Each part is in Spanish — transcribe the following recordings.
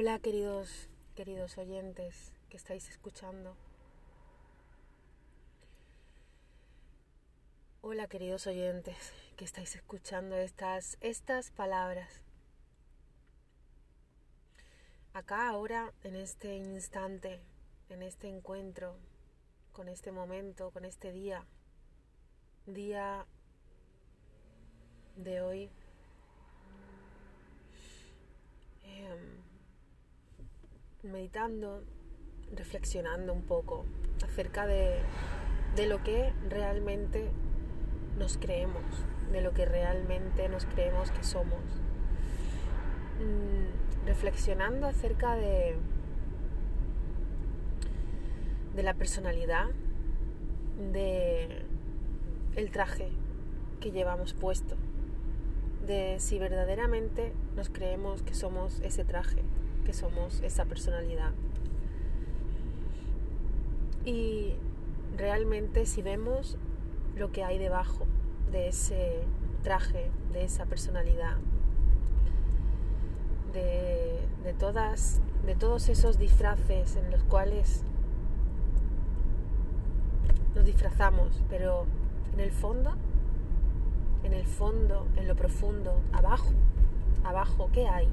Hola queridos, queridos oyentes que estáis escuchando. Hola queridos oyentes que estáis escuchando estas, estas palabras. Acá ahora, en este instante, en este encuentro, con este momento, con este día, día de hoy, meditando, reflexionando un poco acerca de, de lo que realmente nos creemos, de lo que realmente nos creemos que somos. Mm, reflexionando acerca de, de la personalidad, de el traje que llevamos puesto, de si verdaderamente nos creemos que somos ese traje, que somos esa personalidad. Y realmente si vemos lo que hay debajo de ese traje, de esa personalidad, de, de, todas, de todos esos disfraces en los cuales nos disfrazamos, pero en el fondo, en el fondo, en lo profundo, abajo, abajo, ¿qué hay?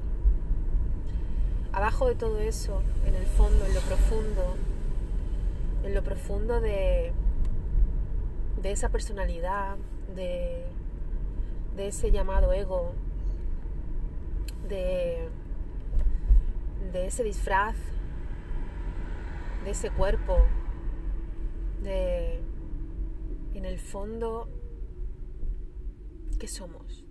Abajo de todo eso, en el fondo, en lo profundo, en lo profundo de, de esa personalidad, de, de ese llamado ego, de, de ese disfraz, de ese cuerpo, de en el fondo, ¿qué somos?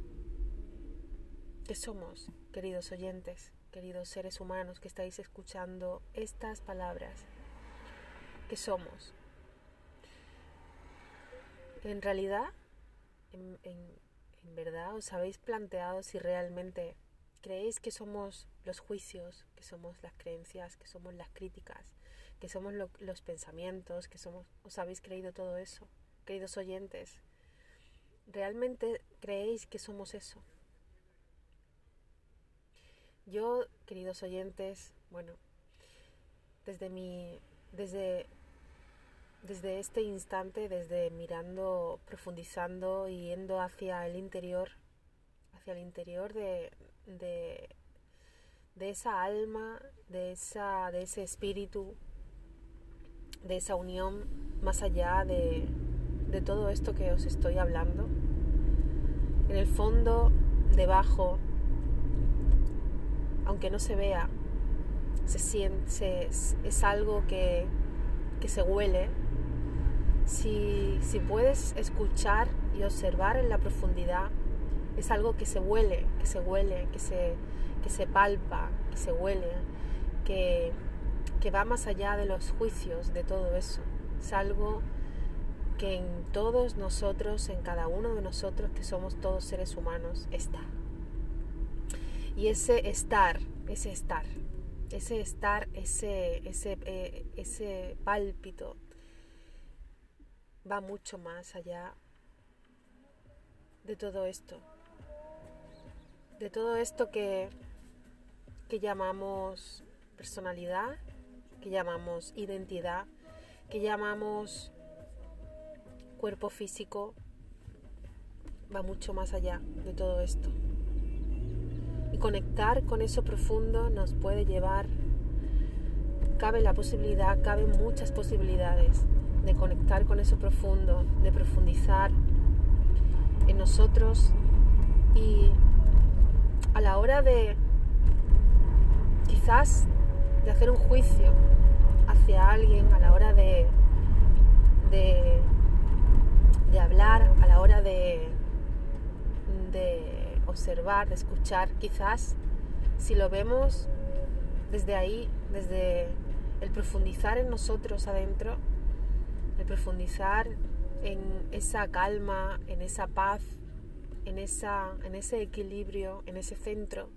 ¿Qué somos, queridos oyentes, queridos seres humanos que estáis escuchando estas palabras? ¿Qué somos? En realidad, en, verdad, os habéis planteado si realmente creéis que somos los juicios, que somos las creencias, que somos las críticas, que somos lo, los pensamientos, que somos, os habéis creído todo eso, queridos oyentes. ¿Realmente creéis que somos eso? Yo, queridos oyentes, bueno, desde mi desde desde este instante, desde mirando, profundizando y yendo hacia el interior, hacia el interior de, de, esa alma, de, esa, de ese espíritu, de esa unión más allá de, de todo esto que os estoy hablando. En el fondo, debajo, aunque no se vea, se siente, es algo que, que se huele, si, si puedes escuchar y observar en la profundidad, es algo que se huele, que se huele, que se, que se palpa, que se huele, que, que va más allá de los juicios, de todo eso. Es algo que en todos nosotros, en cada uno de nosotros, que somos todos seres humanos, está. Y ese estar, ese estar, ese estar, ese, ese, eh, ese pálpito, va mucho más allá de todo esto. De todo esto que, que llamamos personalidad, que llamamos identidad, que llamamos cuerpo físico, va mucho más allá de todo esto. Y conectar con eso profundo nos puede llevar, cabe la posibilidad, caben muchas posibilidades de conectar con eso profundo, de profundizar en nosotros y a la hora de quizás de hacer un juicio hacia alguien, a la hora de, de, de hablar, a la hora de observar, de escuchar, quizás si lo vemos desde ahí, desde el profundizar en nosotros adentro, de profundizar en esa calma, en esa paz, en, esa, en ese equilibrio, en ese centro,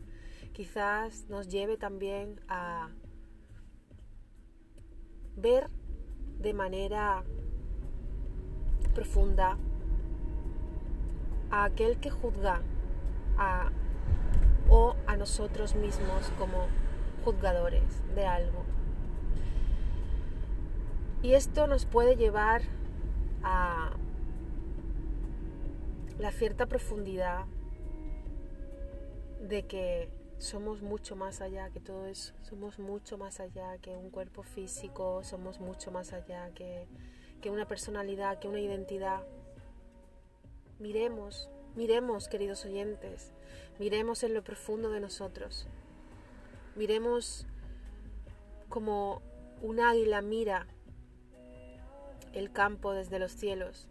quizás nos lleve también a ver de manera profunda a aquel que juzga o a nosotros mismos como juzgadores de algo. Y esto nos puede llevar a la cierta profundidad de que somos mucho más allá que todo eso, somos mucho más allá que un cuerpo físico, somos mucho más allá que, que una personalidad, que una identidad. Miremos, miremos, queridos oyentes, miremos en lo profundo de nosotros, miremos como un águila mira el campo desde los cielos,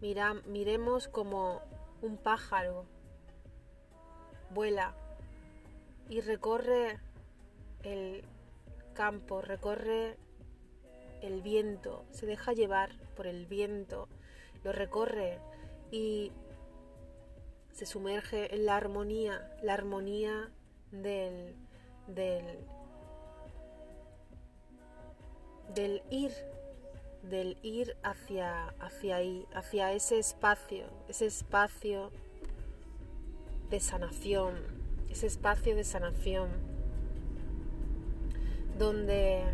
Mira, miremos como un pájaro vuela y recorre el campo, recorre el viento, se deja llevar por el viento, lo recorre y se sumerge en la armonía, la armonía del, del, del ir, del ir hacia, hacia ahí, hacia ese espacio, ese espacio de sanación, ese espacio de sanación donde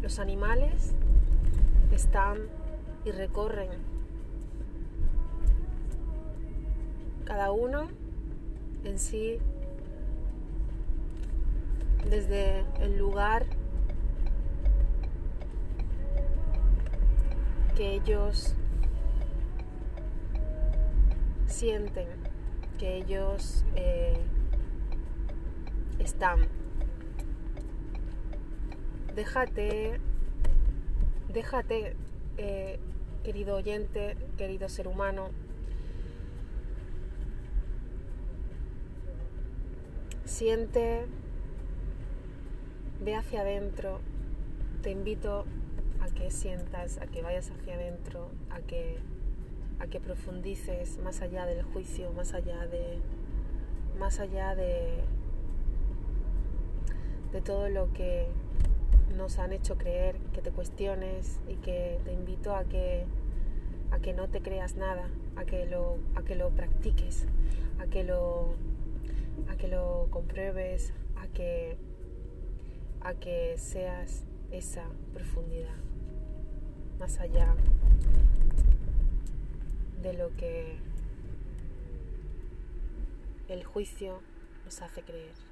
los animales están y recorren cada uno en sí desde el lugar que ellos sienten que ellos eh, están. Déjate, déjate, eh, querido oyente, querido ser humano, siente, ve hacia adentro, te invito a que sientas, a que vayas hacia adentro, a que a que profundices más allá del juicio, más allá de, más allá de, de todo lo que nos han hecho creer, que te cuestiones y que te invito a que, a que no te creas nada, a que lo, a que lo practiques, a que lo, a que lo compruebes, a que, a que seas esa profundidad, más allá de lo que el juicio nos hace creer.